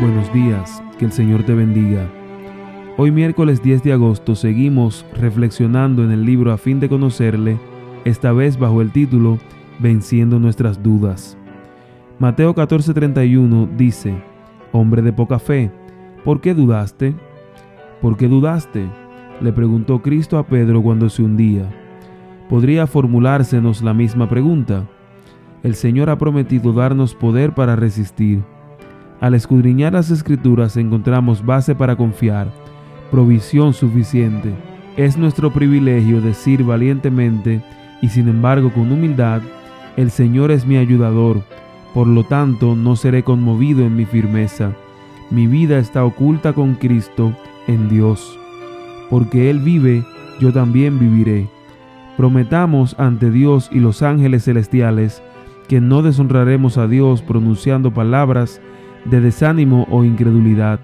buenos días, que el Señor te bendiga. Hoy miércoles 10 de agosto seguimos reflexionando en el libro a fin de conocerle, esta vez bajo el título Venciendo nuestras dudas. Mateo 14:31 dice, Hombre de poca fe, ¿por qué dudaste? ¿Por qué dudaste? le preguntó Cristo a Pedro cuando se hundía. Podría formulársenos la misma pregunta. El Señor ha prometido darnos poder para resistir. Al escudriñar las escrituras encontramos base para confiar, provisión suficiente. Es nuestro privilegio decir valientemente y sin embargo con humildad, el Señor es mi ayudador, por lo tanto no seré conmovido en mi firmeza. Mi vida está oculta con Cristo en Dios. Porque Él vive, yo también viviré. Prometamos ante Dios y los ángeles celestiales que no deshonraremos a Dios pronunciando palabras de desánimo o incredulidad.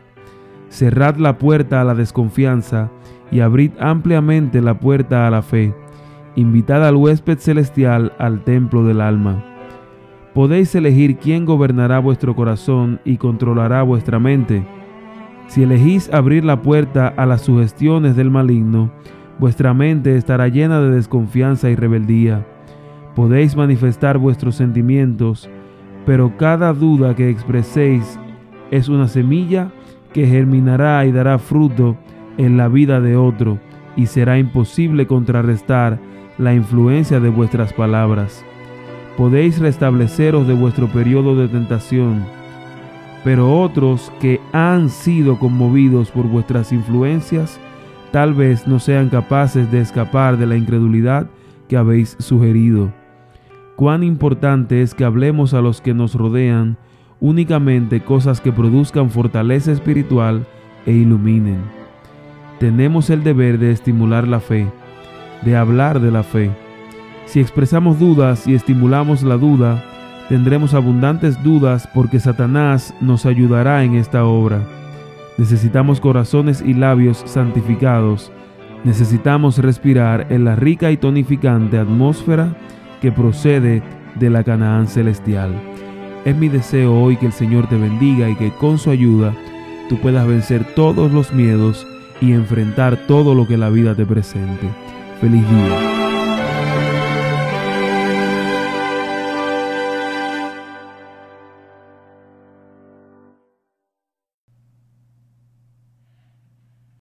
Cerrad la puerta a la desconfianza y abrid ampliamente la puerta a la fe. Invitad al huésped celestial al templo del alma. Podéis elegir quién gobernará vuestro corazón y controlará vuestra mente. Si elegís abrir la puerta a las sugestiones del maligno, vuestra mente estará llena de desconfianza y rebeldía. Podéis manifestar vuestros sentimientos, pero cada duda que expreséis es una semilla que germinará y dará fruto en la vida de otro, y será imposible contrarrestar la influencia de vuestras palabras. Podéis restableceros de vuestro periodo de tentación, pero otros que han sido conmovidos por vuestras influencias, tal vez no sean capaces de escapar de la incredulidad que habéis sugerido cuán importante es que hablemos a los que nos rodean únicamente cosas que produzcan fortaleza espiritual e iluminen. Tenemos el deber de estimular la fe, de hablar de la fe. Si expresamos dudas y estimulamos la duda, tendremos abundantes dudas porque Satanás nos ayudará en esta obra. Necesitamos corazones y labios santificados. Necesitamos respirar en la rica y tonificante atmósfera que procede de la Canaán celestial. Es mi deseo hoy que el Señor te bendiga y que con su ayuda tú puedas vencer todos los miedos y enfrentar todo lo que la vida te presente. Feliz día.